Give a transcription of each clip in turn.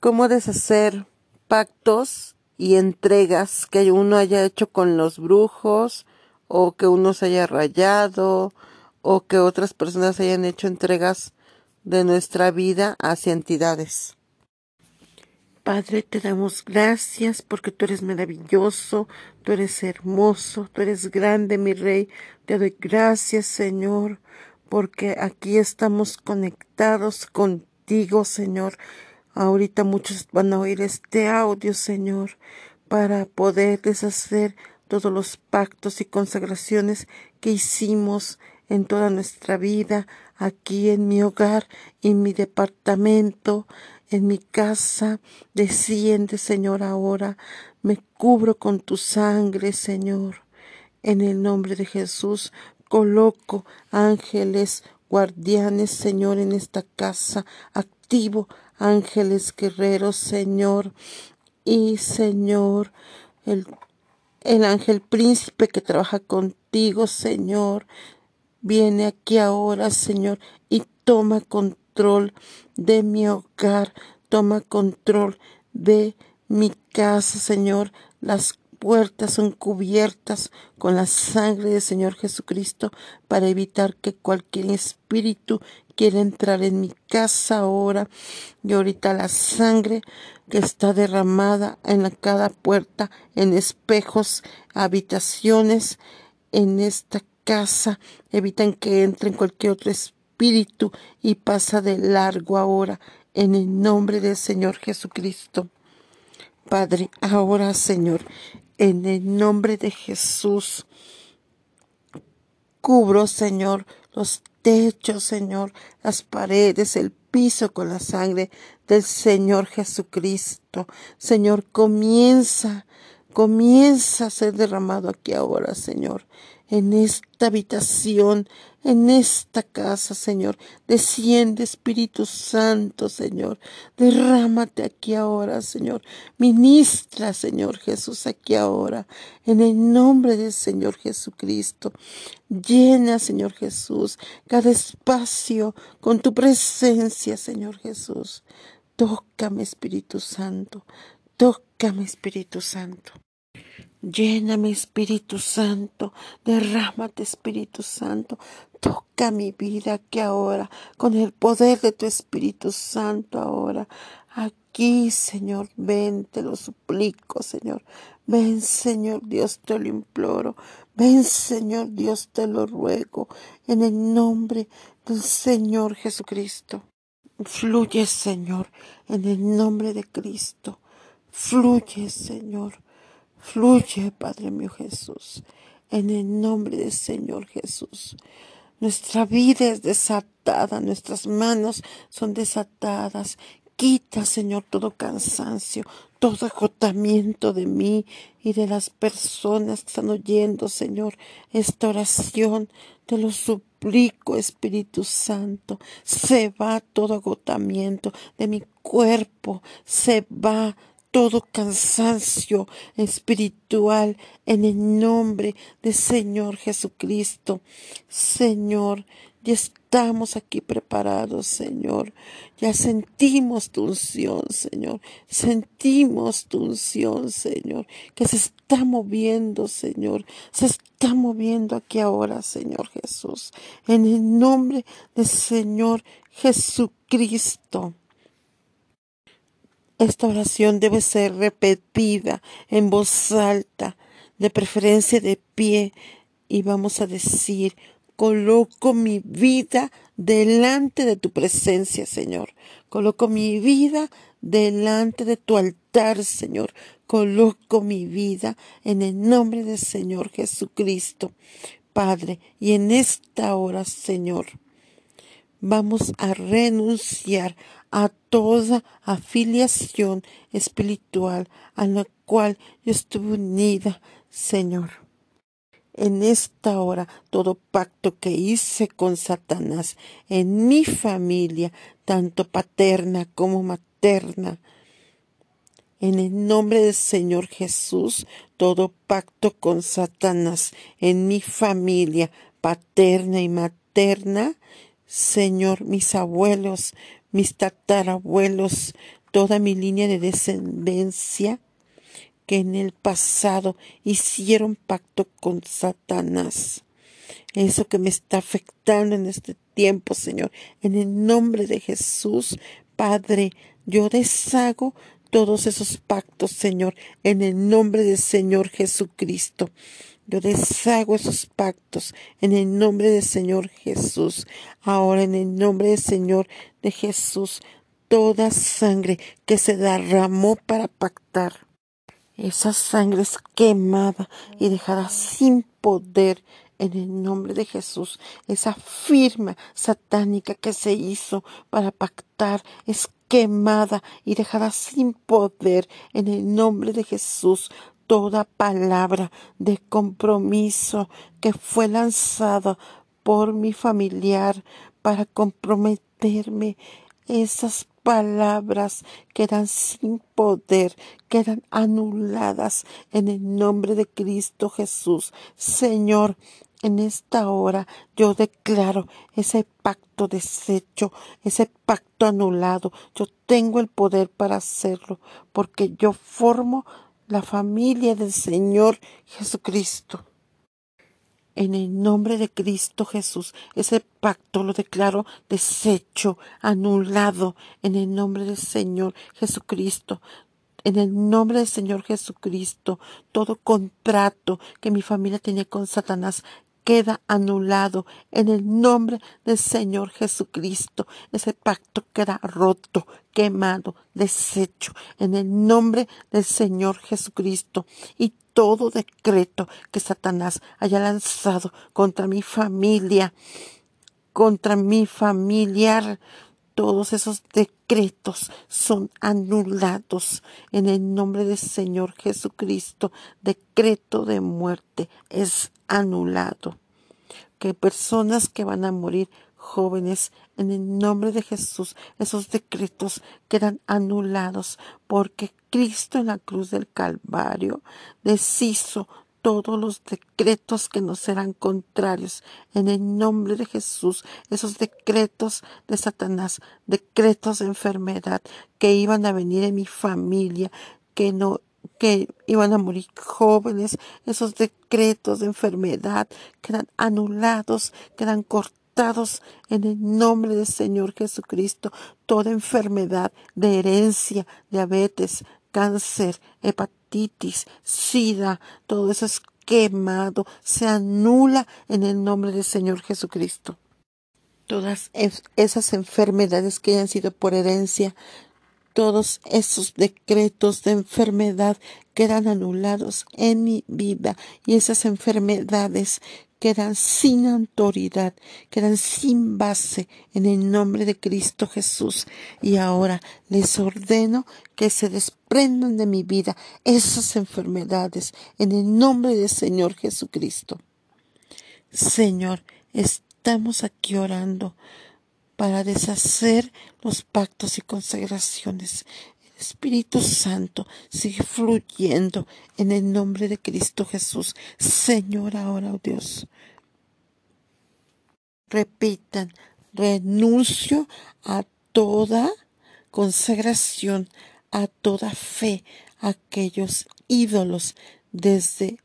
cómo deshacer pactos y entregas que uno haya hecho con los brujos o que uno se haya rayado o que otras personas hayan hecho entregas de nuestra vida hacia entidades. Padre, te damos gracias porque tú eres maravilloso, tú eres hermoso, tú eres grande, mi Rey. Te doy gracias, Señor, porque aquí estamos conectados contigo, Señor. Ahorita muchos van a oír este audio, Señor, para poder deshacer todos los pactos y consagraciones que hicimos en toda nuestra vida, aquí en mi hogar, en mi departamento, en mi casa. Desciende, Señor, ahora. Me cubro con tu sangre, Señor. En el nombre de Jesús, coloco ángeles guardianes, Señor, en esta casa. Activo ángeles guerreros, Señor. Y, Señor, el, el ángel príncipe que trabaja contigo, Señor. Viene aquí ahora, Señor, y toma control de mi hogar, toma control de mi casa, Señor. Las puertas son cubiertas con la sangre del Señor Jesucristo para evitar que cualquier espíritu quiera entrar en mi casa ahora. Y ahorita la sangre que está derramada en cada puerta, en espejos, habitaciones, en esta casa, evitan que entren cualquier otro espíritu y pasa de largo ahora en el nombre del Señor Jesucristo. Padre, ahora Señor, en el nombre de Jesús, cubro Señor los techos, Señor, las paredes, el piso con la sangre del Señor Jesucristo. Señor, comienza, comienza a ser derramado aquí ahora, Señor, en esta habitación, en esta casa, Señor. Desciende, Espíritu Santo, Señor. Derrámate aquí ahora, Señor. Ministra, Señor Jesús, aquí ahora. En el nombre del Señor Jesucristo. Llena, Señor Jesús, cada espacio con tu presencia, Señor Jesús. Tócame, Espíritu Santo. Tócame, Espíritu Santo. Lléname, Espíritu Santo, derrámate, Espíritu Santo, toca mi vida que ahora, con el poder de tu Espíritu Santo ahora. Aquí, Señor, ven, te lo suplico, Señor. Ven, Señor Dios, te lo imploro. Ven, Señor Dios, te lo ruego, en el nombre del Señor Jesucristo. Fluye, Señor, en el nombre de Cristo. Fluye, Señor. Fluye, Padre mío Jesús, en el nombre del Señor Jesús. Nuestra vida es desatada, nuestras manos son desatadas. Quita, Señor, todo cansancio, todo agotamiento de mí y de las personas que están oyendo, Señor, esta oración. Te lo suplico, Espíritu Santo. Se va todo agotamiento de mi cuerpo, se va todo cansancio espiritual en el nombre del Señor Jesucristo. Señor, ya estamos aquí preparados, Señor. Ya sentimos tu unción, Señor. Sentimos tu unción, Señor, que se está moviendo, Señor. Se está moviendo aquí ahora, Señor Jesús. En el nombre del Señor Jesucristo. Esta oración debe ser repetida en voz alta, de preferencia de pie, y vamos a decir, coloco mi vida delante de tu presencia, Señor. Coloco mi vida delante de tu altar, Señor. Coloco mi vida en el nombre del Señor Jesucristo, Padre. Y en esta hora, Señor, vamos a renunciar a toda afiliación espiritual a la cual yo estuve unida, Señor. En esta hora, todo pacto que hice con Satanás en mi familia, tanto paterna como materna, en el nombre del Señor Jesús, todo pacto con Satanás en mi familia paterna y materna, Señor, mis abuelos, mis tatarabuelos, toda mi línea de descendencia que en el pasado hicieron pacto con Satanás. Eso que me está afectando en este tiempo, Señor. En el nombre de Jesús, Padre, yo deshago todos esos pactos, Señor, en el nombre del Señor Jesucristo. Yo deshago esos pactos en el nombre del Señor Jesús. Ahora en el nombre del Señor de Jesús, toda sangre que se derramó para pactar. Esa sangre es quemada y dejada sin poder en el nombre de Jesús. Esa firma satánica que se hizo para pactar es quemada y dejada sin poder en el nombre de Jesús. Toda palabra de compromiso que fue lanzada por mi familiar para comprometerme, esas palabras quedan sin poder, quedan anuladas en el nombre de Cristo Jesús. Señor, en esta hora yo declaro ese pacto deshecho, ese pacto anulado. Yo tengo el poder para hacerlo, porque yo formo la familia del Señor Jesucristo. En el nombre de Cristo Jesús, ese pacto lo declaro deshecho, anulado, en el nombre del Señor Jesucristo. En el nombre del Señor Jesucristo, todo contrato que mi familia tenía con Satanás queda anulado en el nombre del Señor Jesucristo. Ese pacto queda roto, quemado, deshecho en el nombre del Señor Jesucristo. Y todo decreto que Satanás haya lanzado contra mi familia, contra mi familiar, todos esos decretos son anulados en el nombre del Señor Jesucristo. Decreto de muerte es anulado. Que personas que van a morir jóvenes, en el nombre de Jesús, esos decretos quedan anulados porque Cristo en la cruz del Calvario deshizo todos los decretos que nos serán contrarios en el nombre de Jesús, esos decretos de Satanás, decretos de enfermedad que iban a venir en mi familia, que no que iban a morir jóvenes, esos decretos de enfermedad quedan anulados, quedan cortados en el nombre del Señor Jesucristo. Toda enfermedad de herencia, diabetes, cáncer, hepatitis, sida, todo eso es quemado, se anula en el nombre del Señor Jesucristo. Todas esas enfermedades que hayan sido por herencia, todos esos decretos de enfermedad quedan anulados en mi vida y esas enfermedades quedan sin autoridad, quedan sin base en el nombre de Cristo Jesús. Y ahora les ordeno que se desprendan de mi vida esas enfermedades en el nombre del Señor Jesucristo. Señor, estamos aquí orando para deshacer los pactos y consagraciones. Espíritu Santo sigue fluyendo en el nombre de Cristo Jesús. Señor, ahora, oh Dios. Repitan, renuncio a toda consagración, a toda fe, a aquellos ídolos desde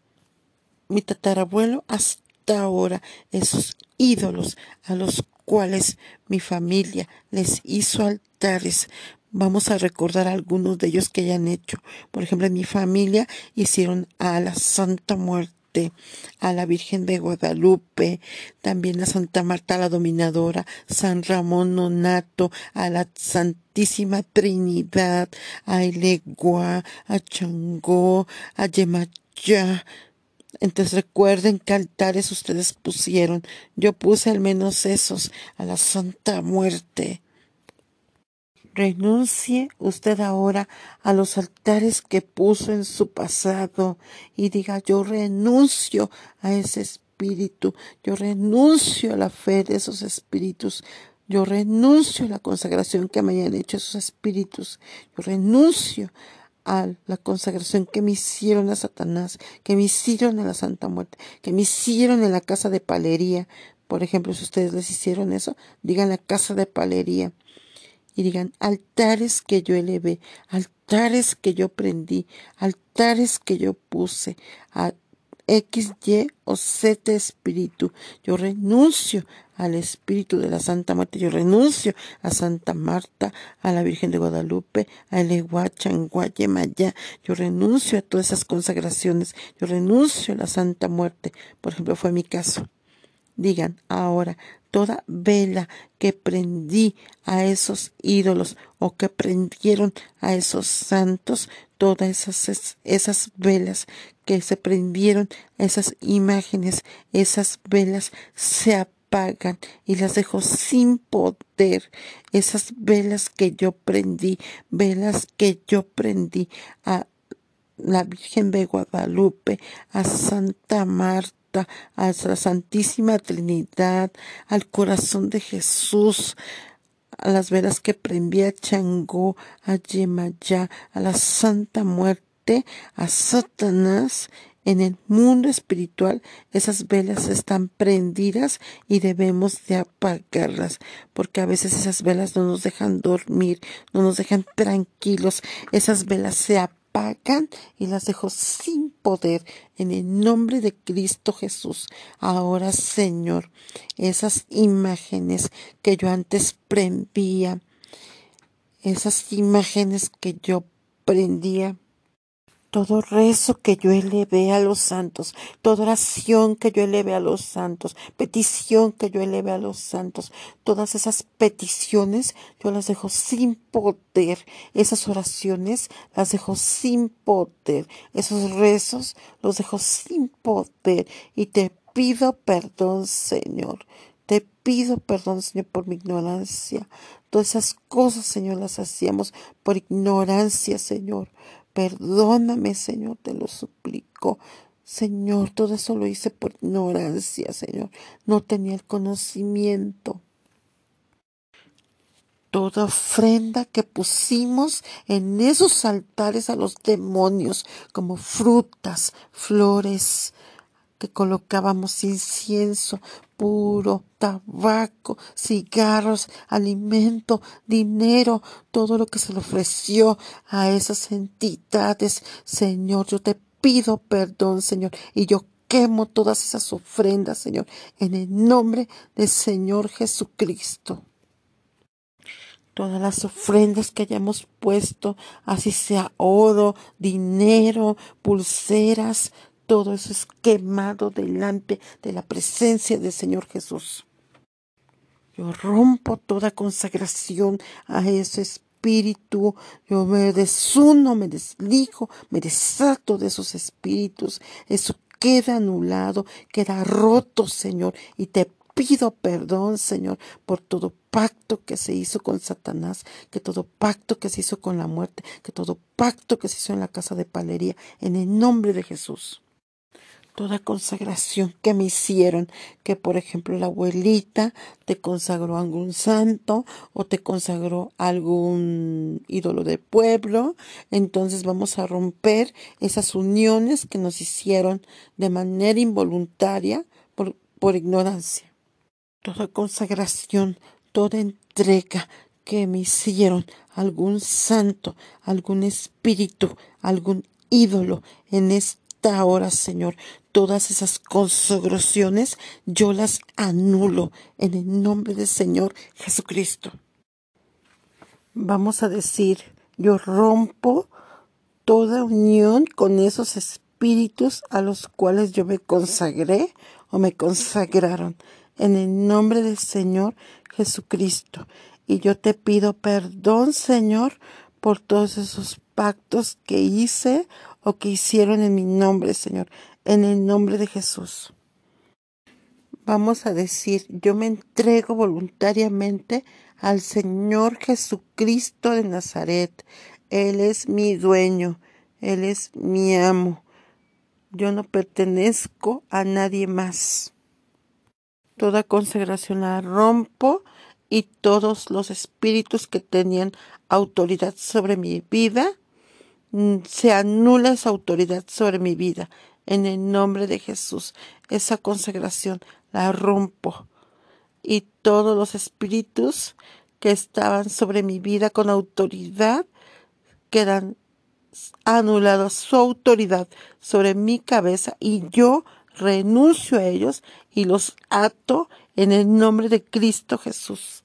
mi tatarabuelo hasta ahora, esos ídolos a los cuales mi familia les hizo altares. Vamos a recordar algunos de ellos que hayan hecho. Por ejemplo, en mi familia hicieron a la Santa Muerte, a la Virgen de Guadalupe, también a Santa Marta la Dominadora, San Ramón Nonato, a la Santísima Trinidad, a Elegua, a Changó, a Yemayá, entonces recuerden qué altares ustedes pusieron. Yo puse al menos esos a la Santa Muerte. Renuncie usted ahora a los altares que puso en su pasado y diga yo renuncio a ese espíritu, yo renuncio a la fe de esos espíritus, yo renuncio a la consagración que me hayan hecho esos espíritus, yo renuncio a la consagración que me hicieron a Satanás, que me hicieron a la Santa Muerte, que me hicieron en la casa de palería. Por ejemplo, si ustedes les hicieron eso, digan la casa de palería. Y digan, altares que yo elevé, altares que yo prendí, altares que yo puse, a X, Y o Z espíritu. Yo renuncio al espíritu de la Santa Muerte, yo renuncio a Santa Marta, a la Virgen de Guadalupe, a Eleguacha, en Guayemaya, yo renuncio a todas esas consagraciones, yo renuncio a la Santa Muerte, por ejemplo, fue mi caso. Digan ahora, toda vela que prendí a esos ídolos o que prendieron a esos santos, todas esas, esas velas que se prendieron, esas imágenes, esas velas se apagan y las dejo sin poder. Esas velas que yo prendí, velas que yo prendí a la Virgen de Guadalupe, a Santa Marta, a la Santísima Trinidad, al corazón de Jesús, a las velas que prendí a Changó, a Yemayá, a la Santa Muerte, a Satanás. En el mundo espiritual esas velas están prendidas y debemos de apagarlas, porque a veces esas velas no nos dejan dormir, no nos dejan tranquilos, esas velas se apagan apagan y las dejo sin poder en el nombre de Cristo Jesús. Ahora, Señor, esas imágenes que yo antes prendía, esas imágenes que yo prendía, todo rezo que yo elevé a los santos, toda oración que yo elevé a los santos, petición que yo elevé a los santos, todas esas peticiones yo las dejo sin poder, esas oraciones las dejo sin poder, esos rezos los dejo sin poder y te pido perdón, Señor. Te pido perdón, Señor, por mi ignorancia. Todas esas cosas, Señor, las hacíamos por ignorancia, Señor. Perdóname, Señor, te lo suplico. Señor, todo eso lo hice por ignorancia, Señor. No tenía el conocimiento. Toda ofrenda que pusimos en esos altares a los demonios, como frutas, flores, que colocábamos incienso puro, tabaco, cigarros, alimento, dinero, todo lo que se le ofreció a esas entidades. Señor, yo te pido perdón, Señor, y yo quemo todas esas ofrendas, Señor, en el nombre del Señor Jesucristo. Todas las ofrendas que hayamos puesto, así sea oro, dinero, pulseras, todo eso es quemado delante de la presencia del Señor Jesús. Yo rompo toda consagración a ese espíritu. Yo me desuno, me deslijo, me desato de esos espíritus. Eso queda anulado, queda roto, Señor. Y te pido perdón, Señor, por todo pacto que se hizo con Satanás, que todo pacto que se hizo con la muerte, que todo pacto que se hizo en la casa de palería, en el nombre de Jesús toda consagración que me hicieron, que por ejemplo la abuelita te consagró a algún santo o te consagró a algún ídolo de pueblo, entonces vamos a romper esas uniones que nos hicieron de manera involuntaria por, por ignorancia. Toda consagración, toda entrega que me hicieron algún santo, algún espíritu, algún ídolo en esta hora, Señor, todas esas consagraciones yo las anulo en el nombre del Señor Jesucristo. Vamos a decir, yo rompo toda unión con esos espíritus a los cuales yo me consagré o me consagraron en el nombre del Señor Jesucristo. Y yo te pido perdón, Señor, por todos esos pactos que hice o que hicieron en mi nombre, Señor en el nombre de Jesús. Vamos a decir, yo me entrego voluntariamente al Señor Jesucristo de Nazaret. Él es mi dueño, Él es mi amo. Yo no pertenezco a nadie más. Toda consagración la rompo y todos los espíritus que tenían autoridad sobre mi vida, mm, se anula esa autoridad sobre mi vida en el nombre de Jesús. Esa consagración la rompo y todos los espíritus que estaban sobre mi vida con autoridad quedan anulados su autoridad sobre mi cabeza y yo renuncio a ellos y los ato en el nombre de Cristo Jesús.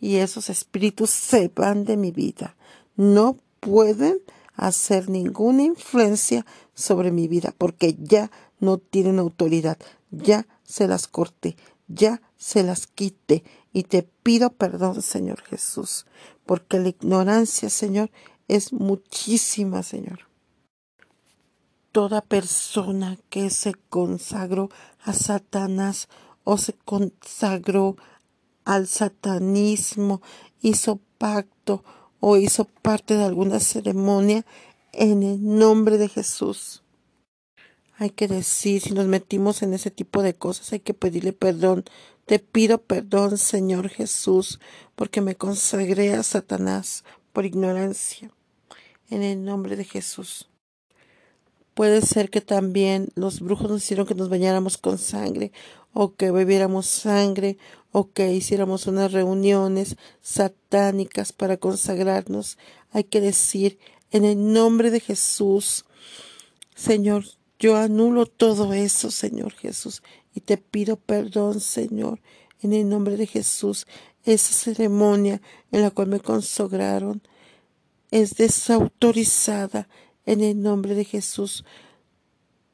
Y esos espíritus se van de mi vida. No pueden hacer ninguna influencia sobre mi vida porque ya no tienen autoridad. Ya se las corté, ya se las quité. Y te pido perdón, Señor Jesús, porque la ignorancia, Señor, es muchísima, Señor toda persona que se consagró a Satanás o se consagró al satanismo, hizo pacto o hizo parte de alguna ceremonia en el nombre de Jesús. Hay que decir, si nos metimos en ese tipo de cosas, hay que pedirle perdón. Te pido perdón, Señor Jesús, porque me consagré a Satanás por ignorancia. En el nombre de Jesús. Puede ser que también los brujos nos hicieron que nos bañáramos con sangre o que bebiéramos sangre o que hiciéramos unas reuniones satánicas para consagrarnos. Hay que decir, en el nombre de Jesús, Señor, yo anulo todo eso, Señor Jesús, y te pido perdón, Señor, en el nombre de Jesús. Esa ceremonia en la cual me consagraron es desautorizada en el nombre de Jesús.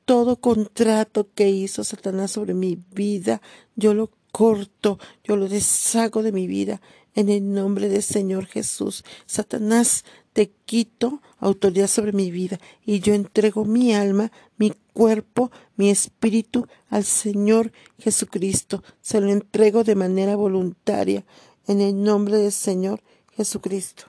Todo contrato que hizo Satanás sobre mi vida, yo lo corto, yo lo deshago de mi vida en el nombre del Señor Jesús. Satanás, te quito autoridad sobre mi vida y yo entrego mi alma, mi cuerpo, mi espíritu al Señor Jesucristo. Se lo entrego de manera voluntaria en el nombre del Señor Jesucristo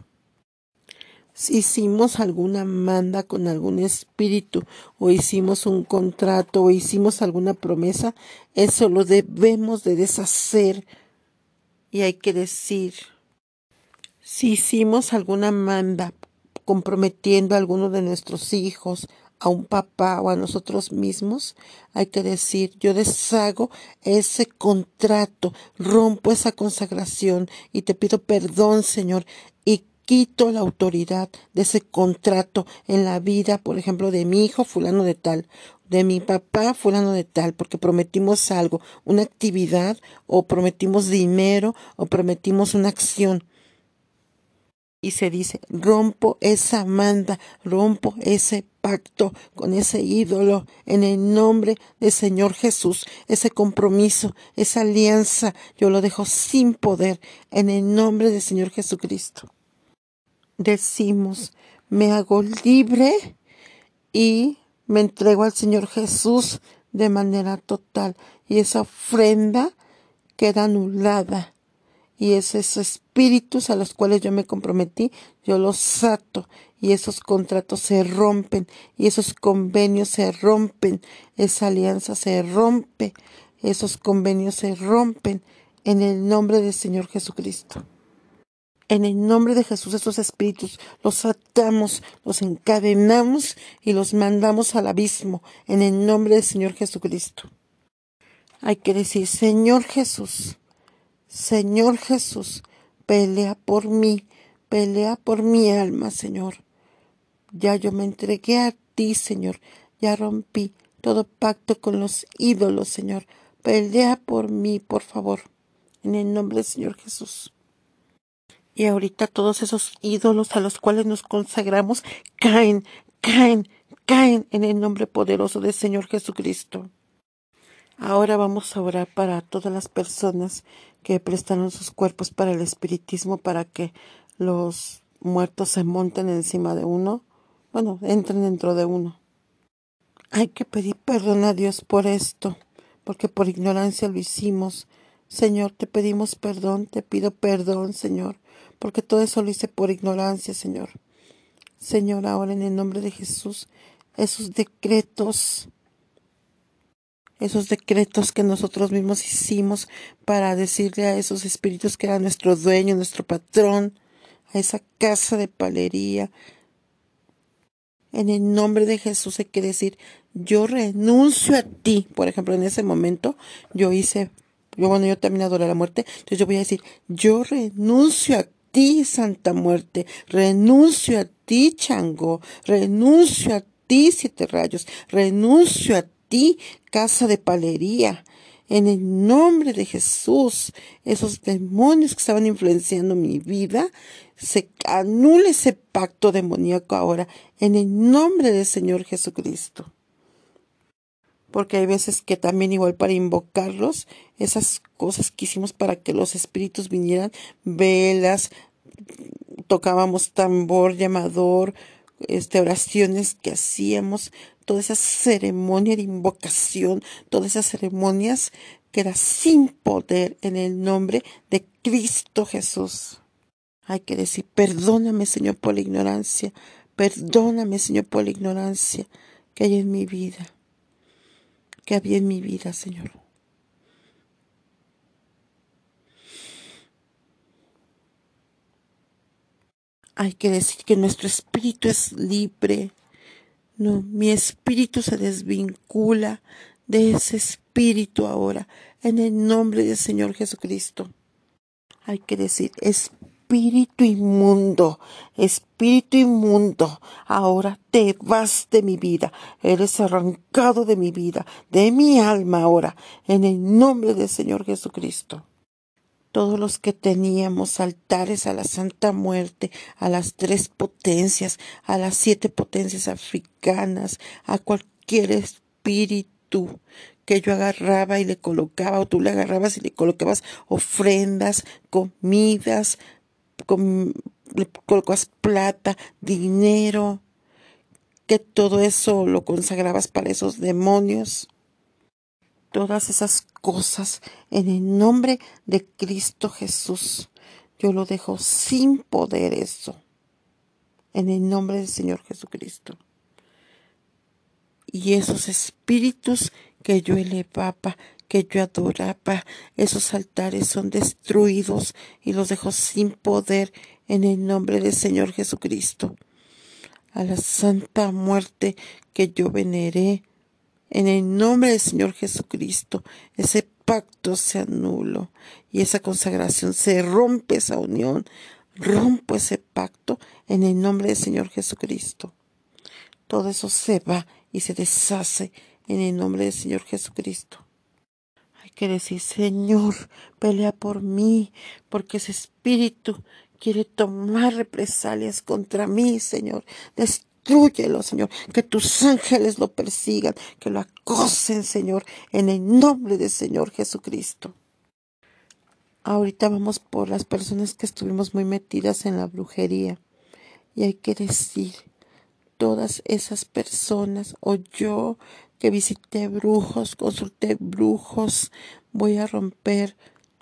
si hicimos alguna manda con algún espíritu o hicimos un contrato o hicimos alguna promesa, eso lo debemos de deshacer. Y hay que decir, si hicimos alguna manda comprometiendo a alguno de nuestros hijos, a un papá o a nosotros mismos, hay que decir, yo deshago ese contrato, rompo esa consagración y te pido perdón, Señor, y quito la autoridad de ese contrato en la vida, por ejemplo, de mi hijo fulano de tal, de mi papá fulano de tal, porque prometimos algo, una actividad, o prometimos dinero, o prometimos una acción. Y se dice, rompo esa manda, rompo ese pacto con ese ídolo en el nombre del Señor Jesús, ese compromiso, esa alianza, yo lo dejo sin poder en el nombre del Señor Jesucristo decimos, me hago libre y me entrego al Señor Jesús de manera total. Y esa ofrenda queda anulada. Y esos espíritus a los cuales yo me comprometí, yo los ato. Y esos contratos se rompen. Y esos convenios se rompen. Esa alianza se rompe. Esos convenios se rompen en el nombre del Señor Jesucristo. En el nombre de Jesús, estos espíritus los atamos, los encadenamos y los mandamos al abismo. En el nombre del Señor Jesucristo. Hay que decir, Señor Jesús, Señor Jesús, pelea por mí, pelea por mi alma, Señor. Ya yo me entregué a ti, Señor. Ya rompí todo pacto con los ídolos, Señor. Pelea por mí, por favor. En el nombre del Señor Jesús. Y ahorita todos esos ídolos a los cuales nos consagramos caen, caen, caen en el nombre poderoso del Señor Jesucristo. Ahora vamos a orar para todas las personas que prestaron sus cuerpos para el espiritismo, para que los muertos se monten encima de uno, bueno, entren dentro de uno. Hay que pedir perdón a Dios por esto, porque por ignorancia lo hicimos. Señor, te pedimos perdón, te pido perdón, Señor, porque todo eso lo hice por ignorancia, Señor. Señor, ahora en el nombre de Jesús, esos decretos, esos decretos que nosotros mismos hicimos para decirle a esos espíritus que era nuestro dueño, nuestro patrón, a esa casa de palería. En el nombre de Jesús hay que decir, yo renuncio a ti. Por ejemplo, en ese momento yo hice yo, bueno, yo también adoro la muerte, entonces yo voy a decir, yo renuncio a ti, Santa Muerte, renuncio a ti, Chango, renuncio a ti, Siete Rayos, renuncio a ti, Casa de Palería, en el nombre de Jesús, esos demonios que estaban influenciando mi vida, se anule ese pacto demoníaco ahora, en el nombre del Señor Jesucristo porque hay veces que también igual para invocarlos, esas cosas que hicimos para que los espíritus vinieran, velas, tocábamos tambor, llamador, este, oraciones que hacíamos, toda esa ceremonia de invocación, todas esas ceremonias que era sin poder en el nombre de Cristo Jesús. Hay que decir, perdóname Señor por la ignorancia, perdóname Señor por la ignorancia que hay en mi vida que había en mi vida, Señor. Hay que decir que nuestro espíritu es libre. No, mi espíritu se desvincula de ese espíritu ahora, en el nombre del Señor Jesucristo. Hay que decir, espíritu espíritu inmundo, espíritu inmundo, ahora te vas de mi vida, eres arrancado de mi vida, de mi alma ahora, en el nombre del Señor Jesucristo. Todos los que teníamos altares a la Santa Muerte, a las tres potencias, a las siete potencias africanas, a cualquier espíritu que yo agarraba y le colocaba, o tú le agarrabas y le colocabas ofrendas, comidas, le colocas plata, dinero, que todo eso lo consagrabas para esos demonios. Todas esas cosas en el nombre de Cristo Jesús. Yo lo dejo sin poder eso. En el nombre del Señor Jesucristo. Y esos espíritus que yo elevaba, que yo adoraba, esos altares son destruidos y los dejo sin poder en el nombre del Señor Jesucristo. A la santa muerte que yo veneré, en el nombre del Señor Jesucristo, ese pacto se anuló y esa consagración se rompe esa unión, rompo ese pacto en el nombre del Señor Jesucristo. Todo eso se va y se deshace en el nombre del Señor Jesucristo que decir, Señor, pelea por mí, porque ese espíritu quiere tomar represalias contra mí, Señor. Destrúyelo, Señor. Que tus ángeles lo persigan, que lo acosen, Señor, en el nombre del Señor Jesucristo. Ahorita vamos por las personas que estuvimos muy metidas en la brujería. Y hay que decir, todas esas personas o yo que visité brujos, consulté brujos, voy a romper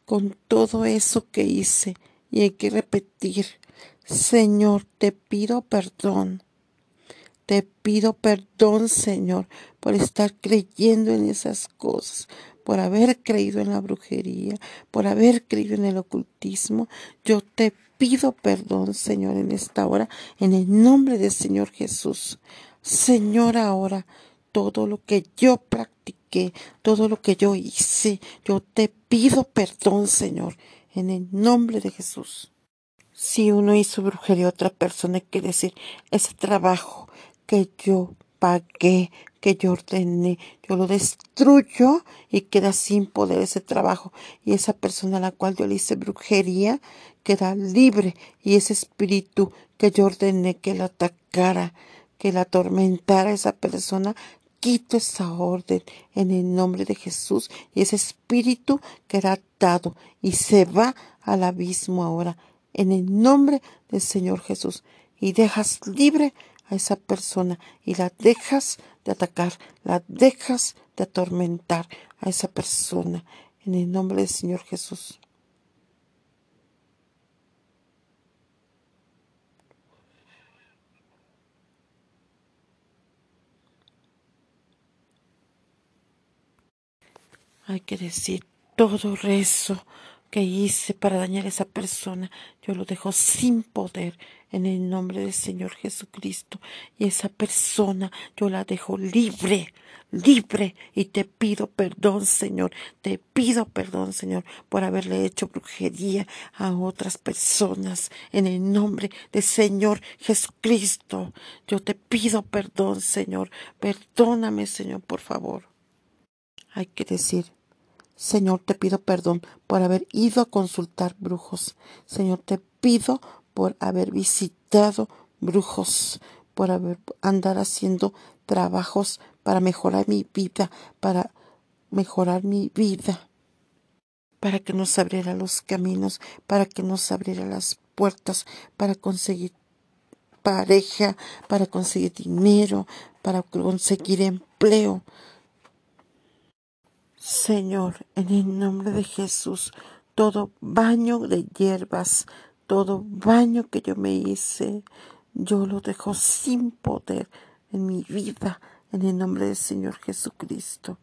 con todo eso que hice y hay que repetir, Señor, te pido perdón. Te pido perdón, Señor, por estar creyendo en esas cosas, por haber creído en la brujería, por haber creído en el ocultismo. Yo te pido perdón, Señor, en esta hora, en el nombre del Señor Jesús. Señor, ahora todo lo que yo practiqué, todo lo que yo hice. Yo te pido perdón, Señor, en el nombre de Jesús. Si uno hizo brujería a otra persona, hay que decir, ese trabajo que yo pagué, que yo ordené, yo lo destruyo y queda sin poder ese trabajo. Y esa persona a la cual yo le hice brujería queda libre. Y ese espíritu que yo ordené que la atacara, que la atormentara a esa persona, quito esa orden en el nombre de Jesús y ese espíritu queda atado y se va al abismo ahora en el nombre del Señor Jesús y dejas libre a esa persona y la dejas de atacar, la dejas de atormentar a esa persona en el nombre del Señor Jesús. Hay que decir todo rezo que hice para dañar a esa persona, yo lo dejo sin poder en el nombre del Señor Jesucristo. Y esa persona yo la dejo libre, libre. Y te pido perdón, Señor. Te pido perdón, Señor, por haberle hecho brujería a otras personas. En el nombre del Señor Jesucristo. Yo te pido perdón, Señor. Perdóname, Señor, por favor. Hay que decir, Señor, te pido perdón por haber ido a consultar brujos. Señor, te pido por haber visitado brujos, por haber andar haciendo trabajos para mejorar mi vida, para mejorar mi vida, para que nos abriera los caminos, para que nos abriera las puertas, para conseguir pareja, para conseguir dinero, para conseguir empleo. Señor, en el nombre de Jesús, todo baño de hierbas, todo baño que yo me hice, yo lo dejo sin poder en mi vida, en el nombre del Señor Jesucristo.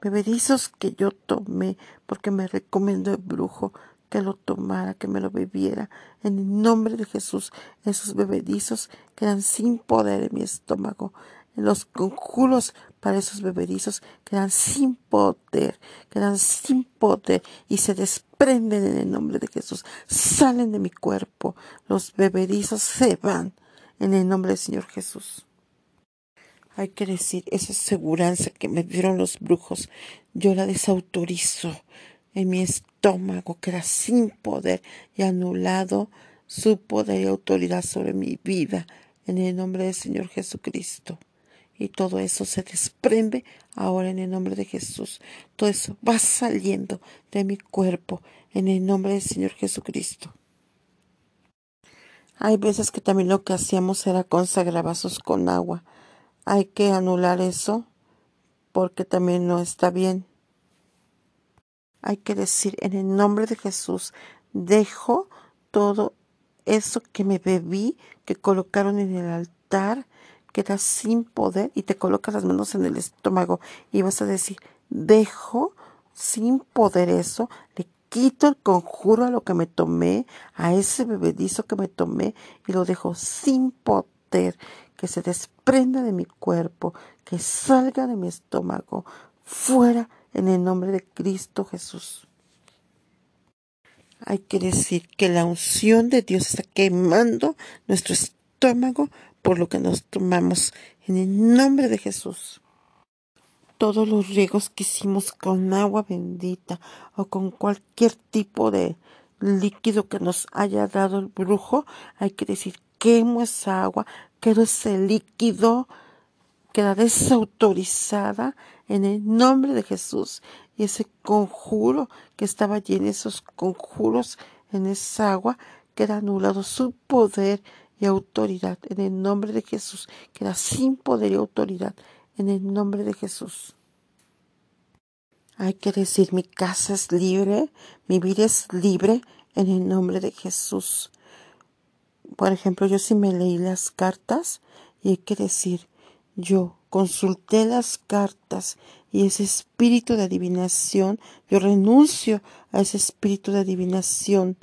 Bebedizos que yo tomé porque me recomendó el brujo que lo tomara, que me lo bebiera. En el nombre de Jesús, esos bebedizos quedan sin poder en mi estómago. Los conjuros para esos bebedizos quedan sin poder, quedan sin poder y se desprenden en el nombre de Jesús. Salen de mi cuerpo. Los bebedizos se van en el nombre del Señor Jesús. Hay que decir, esa seguridad que me dieron los brujos, yo la desautorizo. En mi estómago queda sin poder y anulado su poder y autoridad sobre mi vida en el nombre del Señor Jesucristo. Y todo eso se desprende ahora en el nombre de Jesús. Todo eso va saliendo de mi cuerpo en el nombre del Señor Jesucristo. Hay veces que también lo que hacíamos era consagrar vasos con agua. Hay que anular eso porque también no está bien. Hay que decir en el nombre de Jesús, dejo todo eso que me bebí, que colocaron en el altar, quedas sin poder y te colocas las manos en el estómago y vas a decir, dejo sin poder eso, le quito el conjuro a lo que me tomé, a ese bebedizo que me tomé y lo dejo sin poder, que se desprenda de mi cuerpo, que salga de mi estómago, fuera en el nombre de Cristo Jesús. Hay que decir que la unción de Dios está quemando nuestro estómago por lo que nos tomamos en el nombre de Jesús. Todos los riegos que hicimos con agua bendita o con cualquier tipo de líquido que nos haya dado el brujo, hay que decir, quemo esa agua, quedo ese líquido, queda desautorizada en el nombre de Jesús. Y ese conjuro que estaba allí en esos conjuros, en esa agua, queda anulado su poder y autoridad en el nombre de Jesús. Queda sin poder y autoridad en el nombre de Jesús. Hay que decir, mi casa es libre, mi vida es libre en el nombre de Jesús. Por ejemplo, yo sí me leí las cartas y hay que decir, yo consulté las cartas y ese espíritu de adivinación, yo renuncio a ese espíritu de adivinación.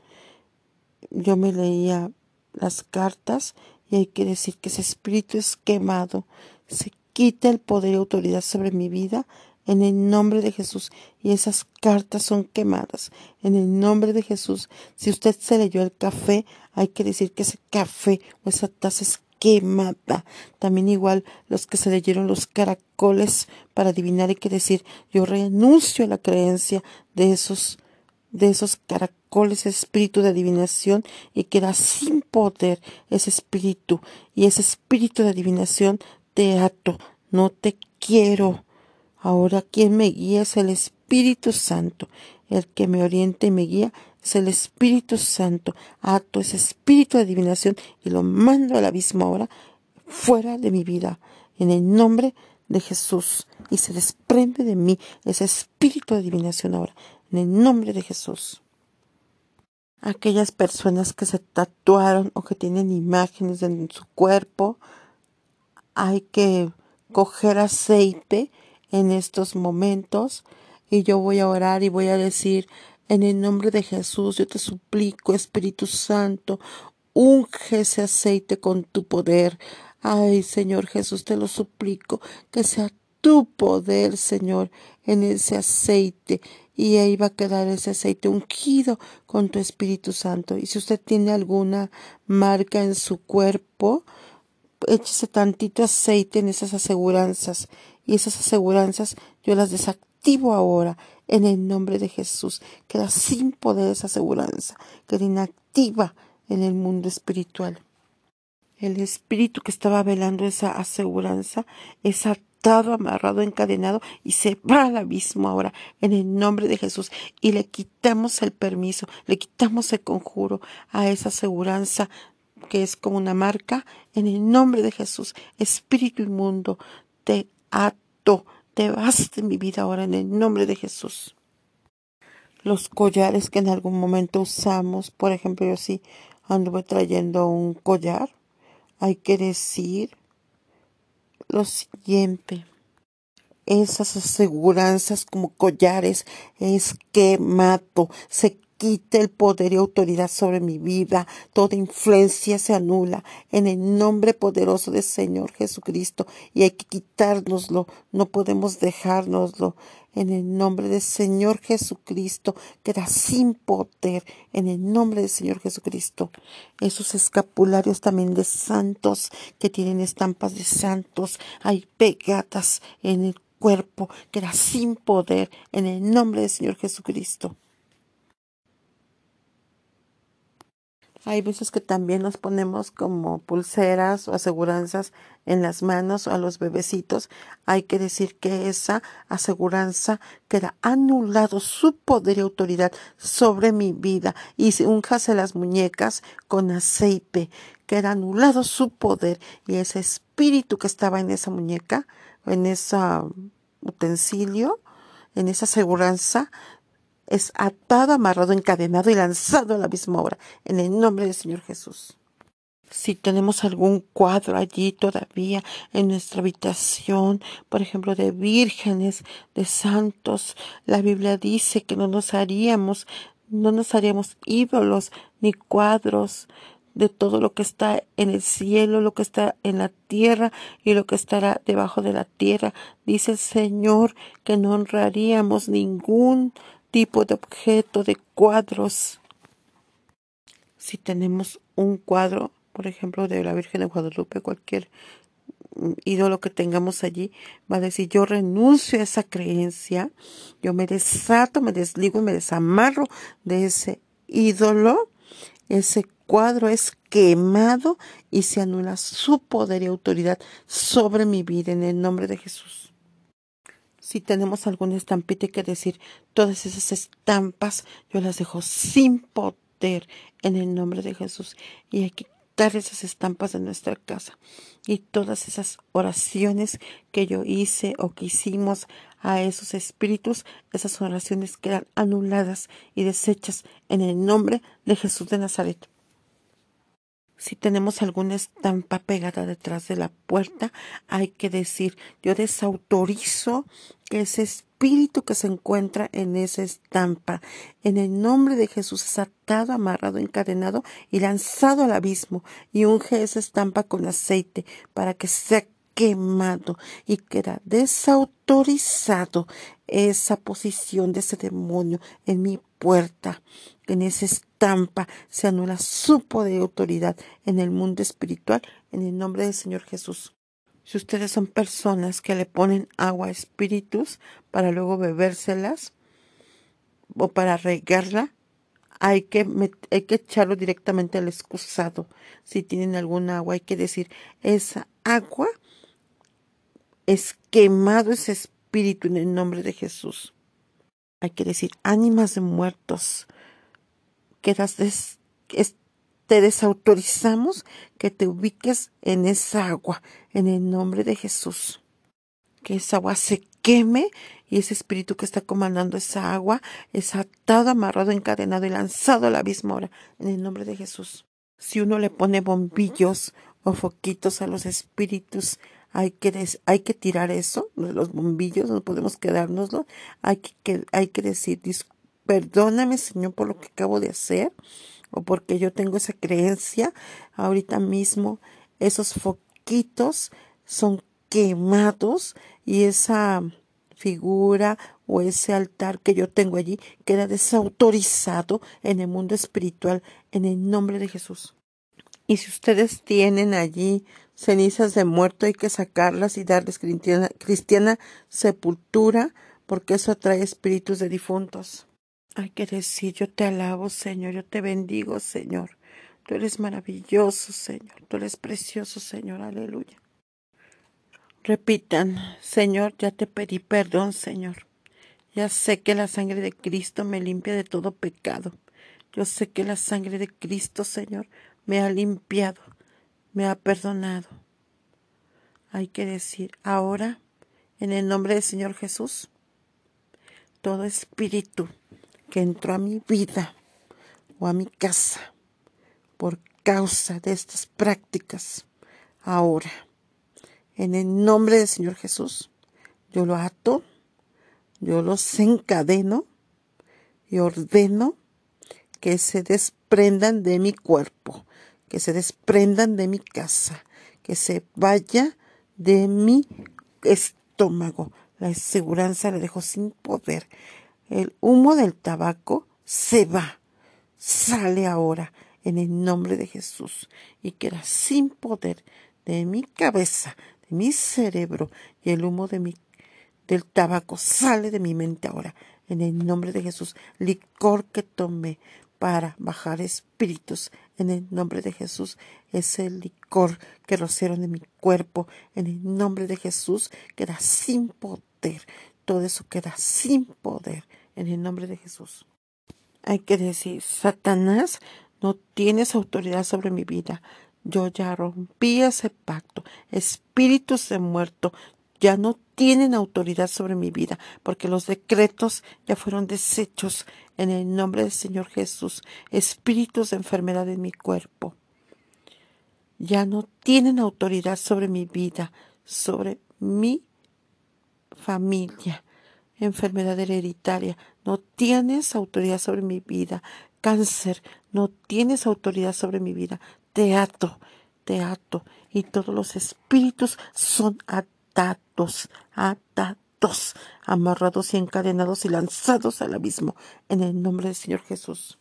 Yo me leía las cartas y hay que decir que ese espíritu es quemado. Se quita el poder y autoridad sobre mi vida en el nombre de Jesús. Y esas cartas son quemadas en el nombre de Jesús. Si usted se leyó el café, hay que decir que ese café o esa taza es quemada. También igual los que se leyeron los caracoles para adivinar hay que decir, yo renuncio a la creencia de esos de esos caracoles, espíritu de adivinación y queda sin poder ese espíritu. Y ese espíritu de adivinación te ato, no te quiero. Ahora quien me guía es el Espíritu Santo. El que me orienta y me guía es el Espíritu Santo. Ato ese espíritu de adivinación y lo mando al abismo ahora, fuera de mi vida, en el nombre de Jesús. Y se desprende de mí ese espíritu de adivinación ahora en el nombre de Jesús. Aquellas personas que se tatuaron o que tienen imágenes en su cuerpo, hay que coger aceite en estos momentos y yo voy a orar y voy a decir, en el nombre de Jesús, yo te suplico, Espíritu Santo, unge ese aceite con tu poder. Ay, Señor Jesús, te lo suplico, que sea tu poder, Señor, en ese aceite. Y ahí va a quedar ese aceite ungido con tu Espíritu Santo. Y si usted tiene alguna marca en su cuerpo, échese tantito aceite en esas aseguranzas. Y esas aseguranzas yo las desactivo ahora en el nombre de Jesús. Queda sin poder esa aseguranza. Queda inactiva en el mundo espiritual. El espíritu que estaba velando esa aseguranza es amarrado, encadenado y se va al abismo ahora en el nombre de Jesús y le quitamos el permiso, le quitamos el conjuro a esa aseguranza que es como una marca en el nombre de Jesús. Espíritu inmundo, te ato, te vas de mi vida ahora en el nombre de Jesús. Los collares que en algún momento usamos, por ejemplo, yo sí anduve trayendo un collar, hay que decir lo siguiente. Esas aseguranzas como collares es que mato, se quite el poder y autoridad sobre mi vida, toda influencia se anula. En el nombre poderoso del Señor Jesucristo. Y hay que quitárnoslo, no podemos dejárnoslo. En el nombre del Señor Jesucristo, queda sin poder. En el nombre del Señor Jesucristo. Esos escapularios también de santos que tienen estampas de santos, hay pegatas en el cuerpo, queda sin poder. En el nombre del Señor Jesucristo. Hay veces que también nos ponemos como pulseras o aseguranzas en las manos o a los bebecitos. Hay que decir que esa aseguranza queda anulado su poder y autoridad sobre mi vida y se unjase las muñecas con aceite. Queda anulado su poder y ese espíritu que estaba en esa muñeca, en ese utensilio, en esa aseguranza, es atado, amarrado, encadenado y lanzado a la misma hora, en el nombre del Señor Jesús. Si tenemos algún cuadro allí todavía en nuestra habitación, por ejemplo, de vírgenes, de santos, la Biblia dice que no nos haríamos, no nos haríamos ídolos ni cuadros de todo lo que está en el cielo, lo que está en la tierra y lo que estará debajo de la tierra. Dice el Señor que no honraríamos ningún tipo de objeto, de cuadros. Si tenemos un cuadro, por ejemplo, de la Virgen de Guadalupe, cualquier ídolo que tengamos allí, va a decir, yo renuncio a esa creencia, yo me desato, me desligo me desamarro de ese ídolo, ese cuadro es quemado y se anula su poder y autoridad sobre mi vida en el nombre de Jesús si tenemos alguna estampita que decir, todas esas estampas yo las dejo sin poder en el nombre de Jesús. Y hay que quitar esas estampas de nuestra casa. Y todas esas oraciones que yo hice o que hicimos a esos espíritus, esas oraciones quedan anuladas y desechas en el nombre de Jesús de Nazaret. Si tenemos alguna estampa pegada detrás de la puerta, hay que decir, yo desautorizo que ese espíritu que se encuentra en esa estampa, en el nombre de Jesús, es atado, amarrado, encadenado y lanzado al abismo y unge esa estampa con aceite para que sea quemado y queda desautorizado esa posición de ese demonio en mi puerta, en esa estampa se anula su poder y autoridad en el mundo espiritual en el nombre del Señor Jesús. Si ustedes son personas que le ponen agua a espíritus para luego bebérselas o para regarla, hay que, hay que echarlo directamente al excusado. Si tienen alguna agua, hay que decir, esa agua es quemado ese espíritu en el nombre de Jesús. Hay que decir, ánimas de muertos, quedas te desautorizamos que te ubiques en esa agua, en el nombre de Jesús. Que esa agua se queme y ese espíritu que está comandando esa agua es atado, amarrado, encadenado y lanzado al abismo ahora, en el nombre de Jesús. Si uno le pone bombillos o foquitos a los espíritus, hay que, hay que tirar eso, los bombillos, no podemos quedárnoslo, hay que, hay que decir, perdóname Señor por lo que acabo de hacer, o porque yo tengo esa creencia, ahorita mismo esos foquitos son quemados y esa figura o ese altar que yo tengo allí queda desautorizado en el mundo espiritual en el nombre de Jesús. Y si ustedes tienen allí cenizas de muerto, hay que sacarlas y darles cristiana, sepultura, porque eso atrae espíritus de difuntos. Hay que decir, yo te alabo, Señor, yo te bendigo, Señor. Tú eres maravilloso, Señor. Tú eres precioso, Señor. Aleluya. Repitan, Señor, ya te pedí perdón, Señor. Ya sé que la sangre de Cristo me limpia de todo pecado. Yo sé que la sangre de Cristo, Señor, me ha limpiado, me ha perdonado. Hay que decir, ahora, en el nombre del Señor Jesús, todo espíritu que entró a mi vida o a mi casa por causa de estas prácticas, ahora, en el nombre del Señor Jesús, yo lo ato, yo los encadeno y ordeno que se desprendan de mi cuerpo, que se desprendan de mi casa, que se vaya de mi estómago. La aseguranza la dejo sin poder. El humo del tabaco se va, sale ahora en el nombre de Jesús y queda sin poder de mi cabeza, de mi cerebro y el humo de mi, del tabaco sale de mi mente ahora. En el nombre de Jesús, licor que tomé para bajar espíritus en el nombre de Jesús. Ese licor que rociaron de mi cuerpo en el nombre de Jesús queda sin poder. Todo eso queda sin poder en el nombre de Jesús. Hay que decir, Satanás, no tienes autoridad sobre mi vida. Yo ya rompí ese pacto. Espíritus de muerto ya no tienen autoridad sobre mi vida, porque los decretos ya fueron deshechos en el nombre del Señor Jesús. Espíritus de enfermedad en mi cuerpo ya no tienen autoridad sobre mi vida, sobre mi familia. Enfermedad hereditaria, no tienes autoridad sobre mi vida. Cáncer, no tienes autoridad sobre mi vida te ato, te ato, y todos los espíritus son atados, atados, amarrados y encadenados y lanzados al abismo en el nombre del Señor Jesús.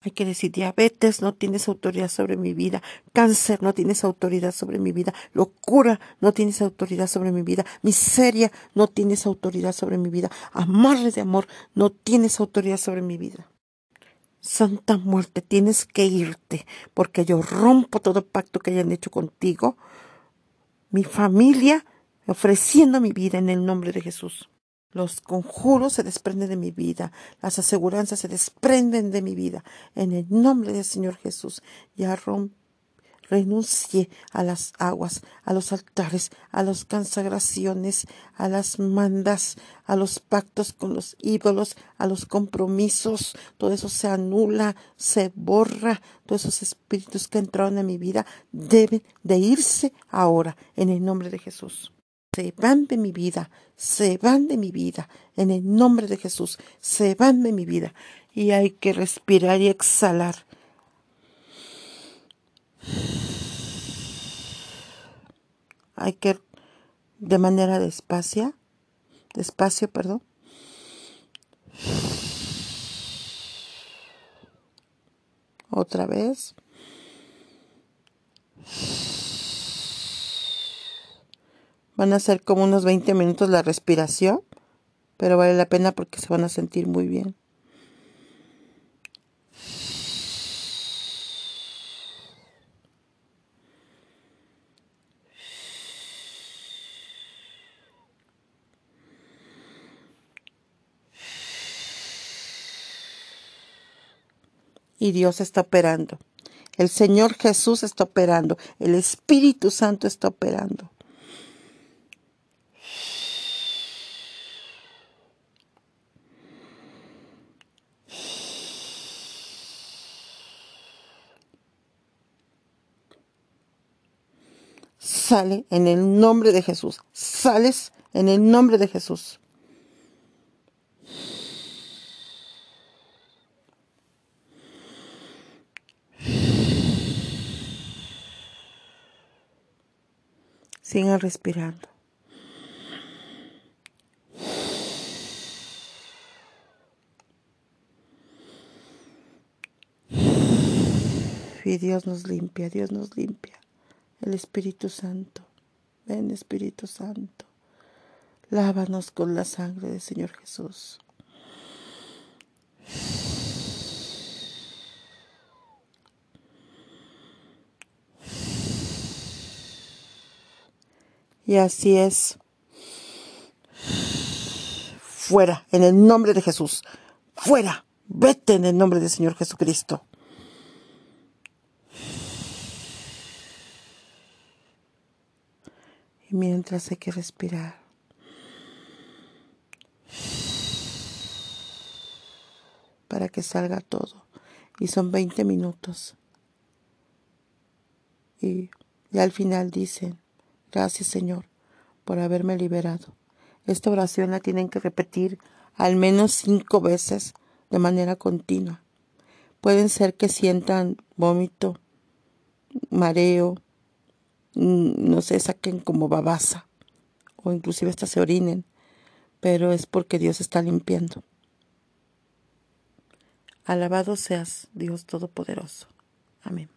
Hay que decir, diabetes, no tienes autoridad sobre mi vida. Cáncer, no tienes autoridad sobre mi vida. Locura, no tienes autoridad sobre mi vida. Miseria, no tienes autoridad sobre mi vida. Amarre de amor, no tienes autoridad sobre mi vida. Santa muerte, tienes que irte, porque yo rompo todo pacto que hayan hecho contigo, mi familia, ofreciendo mi vida en el nombre de Jesús. Los conjuros se desprenden de mi vida, las aseguranzas se desprenden de mi vida, en el nombre del Señor Jesús. Ya rompo renuncie a las aguas, a los altares, a las consagraciones, a las mandas, a los pactos con los ídolos, a los compromisos. Todo eso se anula, se borra. Todos esos espíritus que entraron en mi vida deben de irse ahora en el nombre de Jesús. Se van de mi vida, se van de mi vida, en el nombre de Jesús, se van de mi vida. Y hay que respirar y exhalar hay que de manera despacia, despacio, perdón. Otra vez. Van a ser como unos 20 minutos la respiración, pero vale la pena porque se van a sentir muy bien. y Dios está operando. El Señor Jesús está operando. El Espíritu Santo está operando. sale en el nombre de Jesús. Sales en el nombre de Jesús. Sigan respirando. Y Dios nos limpia, Dios nos limpia. El Espíritu Santo. Ven Espíritu Santo. Lávanos con la sangre del Señor Jesús. Y así es. Fuera, en el nombre de Jesús. Fuera. Vete en el nombre del Señor Jesucristo. Y mientras hay que respirar. Para que salga todo. Y son 20 minutos. Y, y al final dicen, Gracias Señor por haberme liberado. Esta oración la tienen que repetir al menos cinco veces de manera continua. Pueden ser que sientan vómito, mareo, no sé, saquen como babasa o inclusive hasta se orinen, pero es porque Dios está limpiando. Alabado seas, Dios Todopoderoso. Amén.